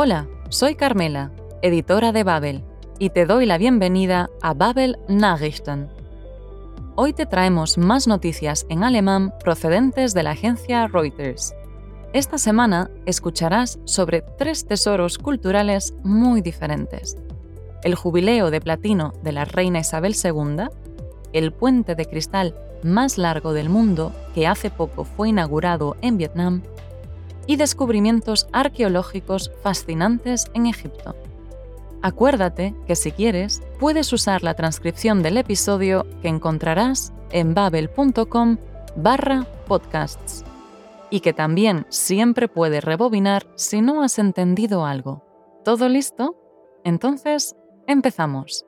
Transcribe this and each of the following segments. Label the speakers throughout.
Speaker 1: Hola, soy Carmela, editora de Babel, y te doy la bienvenida a Babel Nachrichten. Hoy te traemos más noticias en alemán procedentes de la agencia Reuters. Esta semana escucharás sobre tres tesoros culturales muy diferentes. El jubileo de platino de la reina Isabel II, el puente de cristal más largo del mundo que hace poco fue inaugurado en Vietnam y descubrimientos arqueológicos fascinantes en Egipto. Acuérdate que si quieres, puedes usar la transcripción del episodio que encontrarás en babel.com barra podcasts y que también siempre puedes rebobinar si no has entendido algo. ¿Todo listo? Entonces, empezamos.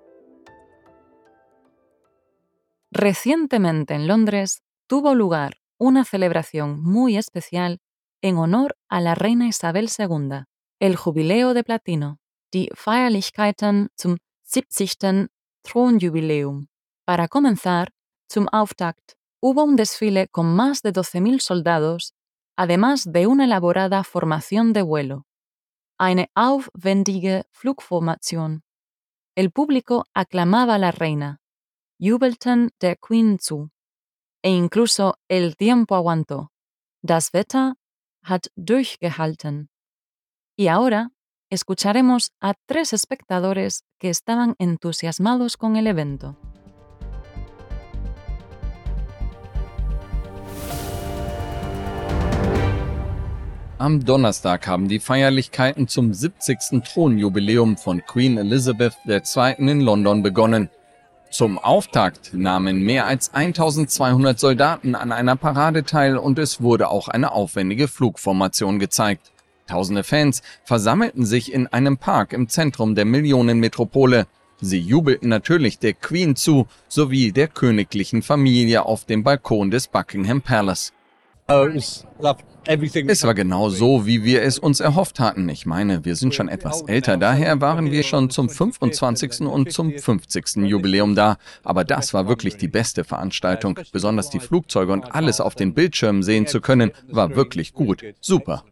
Speaker 1: Recientemente en Londres tuvo lugar una celebración muy especial en honor a la reina Isabel II, el Jubileo de Platino, die Feierlichkeiten zum 70. Thronjubiläum. Para comenzar, zum Auftakt, hubo un desfile con más de 12.000 soldados, además de una elaborada formación de vuelo. Eine aufwendige Flugformation. El público aclamaba a la reina, jubelten der Queen zu. E incluso el tiempo aguantó. Das Wetter hat durchgehalten. Y ahora escucharemos a tres espectadores que estaban entusiasmados con el evento.
Speaker 2: Am Donnerstag haben die Feierlichkeiten zum 70. Thronjubiläum von Queen Elizabeth II. in London begonnen. Zum Auftakt nahmen mehr als 1200 Soldaten an einer Parade teil und es wurde auch eine aufwendige Flugformation gezeigt. Tausende Fans versammelten sich in einem Park im Zentrum der Millionenmetropole. Sie jubelten natürlich der Queen zu, sowie der königlichen Familie auf dem Balkon des Buckingham Palace. Oh, es war genau so, wie wir es uns erhofft hatten. Ich meine, wir sind schon etwas älter, daher waren wir schon zum 25. und zum 50. Jubiläum da. Aber das war wirklich die beste Veranstaltung. Besonders die Flugzeuge und alles auf den Bildschirmen sehen zu können, war wirklich gut. Super.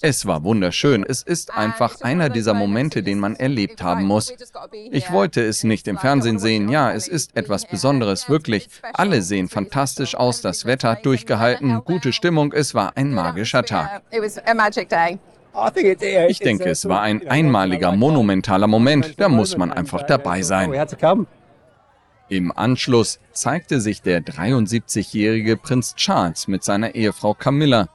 Speaker 2: Es war wunderschön. Es ist einfach einer dieser Momente, den man erlebt haben muss. Ich wollte es nicht im Fernsehen sehen. Ja, es ist etwas Besonderes, wirklich. Alle sehen fantastisch aus. Das Wetter hat durchgehalten, gute Stimmung. Es war ein magischer Tag. Ich denke, es war ein einmaliger, monumentaler Moment. Da muss man einfach dabei sein. Im Anschluss zeigte sich der 73-jährige Prinz Charles mit seiner Ehefrau Camilla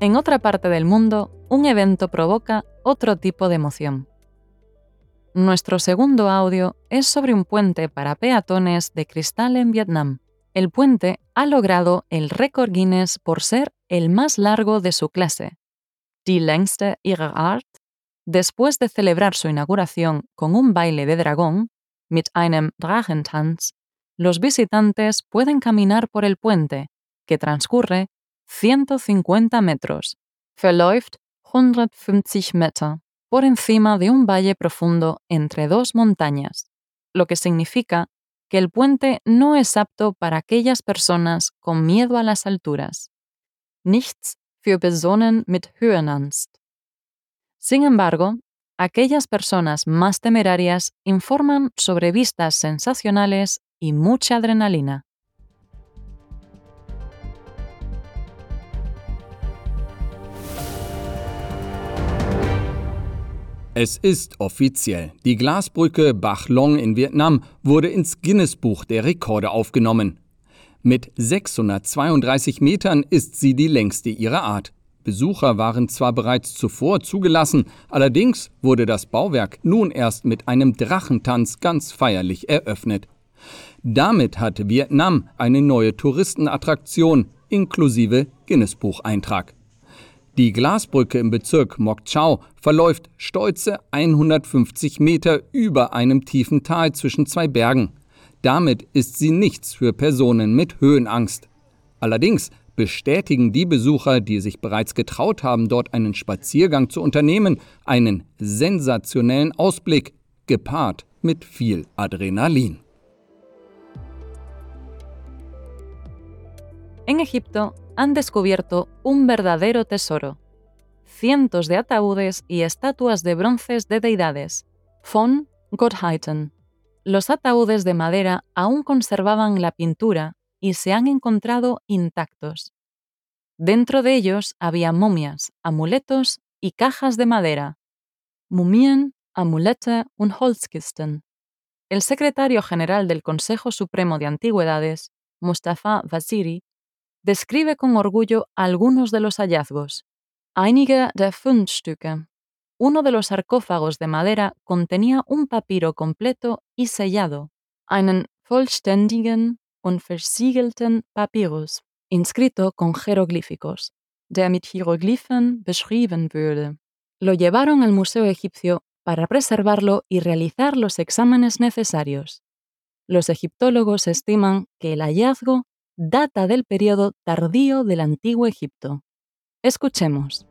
Speaker 1: En otra parte del mundo, un evento provoca otro tipo de emoción. Nuestro segundo audio es sobre un puente para peatones de cristal en Vietnam. El puente ha logrado el récord Guinness por ser el más largo de su clase, die längste ihrer Art, después de celebrar su inauguración con un baile de dragón, mit einem Drachentanz, los visitantes pueden caminar por el puente, que transcurre 150 metros, verläuft 150 Meter, por encima de un valle profundo entre dos montañas, lo que significa que el puente no es apto para aquellas personas con miedo a las alturas. Nichts für Personen mit Höhenangst. Sin embargo, aquellas personas más temerarias informan sobre vistas sensacionales y mucha adrenalina.
Speaker 2: Es ist offiziell. Die Glasbrücke Bach Long in Vietnam wurde ins Guinness-Buch der Rekorde aufgenommen. Mit 632 Metern ist sie die längste ihrer Art. Besucher waren zwar bereits zuvor zugelassen, allerdings wurde das Bauwerk nun erst mit einem Drachentanz ganz feierlich eröffnet. Damit hat Vietnam eine neue Touristenattraktion inklusive Guinness-Bucheintrag. Die Glasbrücke im Bezirk Moc Chau verläuft stolze 150 Meter über einem tiefen Tal zwischen zwei Bergen. Damit ist sie nichts für Personen mit Höhenangst. Allerdings bestätigen die Besucher, die sich bereits getraut haben, dort einen Spaziergang zu unternehmen, einen sensationellen Ausblick, gepaart mit viel Adrenalin.
Speaker 1: En Egipto han descubierto un verdadero tesoro. Cientos de ataúdes y estatuas de bronces de deidades. Von Gottheiten. Los ataúdes de madera aún conservaban la pintura y se han encontrado intactos. Dentro de ellos había momias, amuletos y cajas de madera. Mumien, Amulette und Holzkisten. El secretario general del Consejo Supremo de Antigüedades, Mustafa Vaziri, describe con orgullo algunos de los hallazgos. Einige der Fundstücke. Uno de los sarcófagos de madera contenía un papiro completo y sellado, einen vollständigen und versiegelten Papyrus, inscrito con jeroglíficos, der mit Hieroglyphen beschrieben würde. Lo llevaron al Museo Egipcio para preservarlo y realizar los exámenes necesarios. Los egiptólogos estiman que el hallazgo data del periodo tardío del Antiguo Egipto. Escuchemos.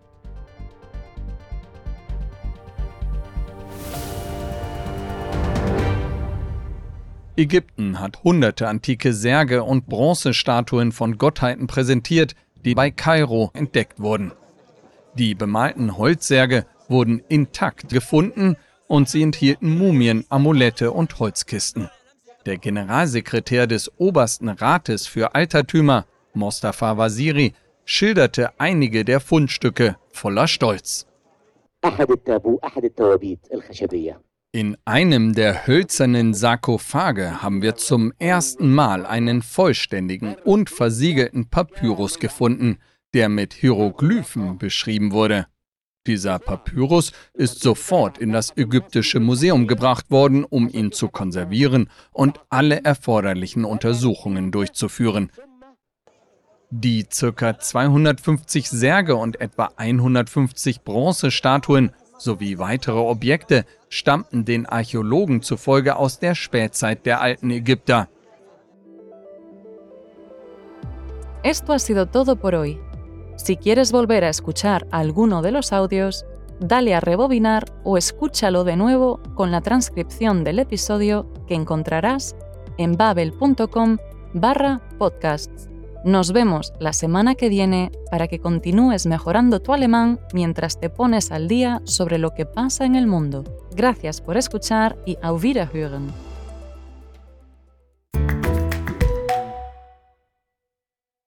Speaker 2: Ägypten hat hunderte antike Särge und Bronzestatuen von Gottheiten präsentiert, die bei Kairo entdeckt wurden. Die bemalten Holzsärge wurden intakt gefunden und sie enthielten Mumien, Amulette und Holzkisten. Der Generalsekretär des Obersten Rates für Altertümer, Mostafa Waziri, schilderte einige der Fundstücke voller Stolz. In einem der hölzernen Sarkophage haben wir zum ersten Mal einen vollständigen und versiegelten Papyrus gefunden, der mit Hieroglyphen beschrieben wurde. Dieser Papyrus ist sofort in das ägyptische Museum gebracht worden, um ihn zu konservieren und alle erforderlichen Untersuchungen durchzuführen. Die ca. 250 Särge und etwa 150 Bronzestatuen sowie weitere Objekte stammten den Archäologen zufolge aus der Spätzeit der alten Ägypter.
Speaker 1: Esto ha sido todo por hoy. Si quieres volver a escuchar alguno de los audios, dale a rebobinar o escúchalo de nuevo con la transcripción del episodio que encontrarás en babel.com barra podcasts. Nos vemos la semana que viene para que continúes mejorando tu alemán mientras te pones al día sobre lo que pasa en el mundo. Gracias por escuchar y auf Wiederhören.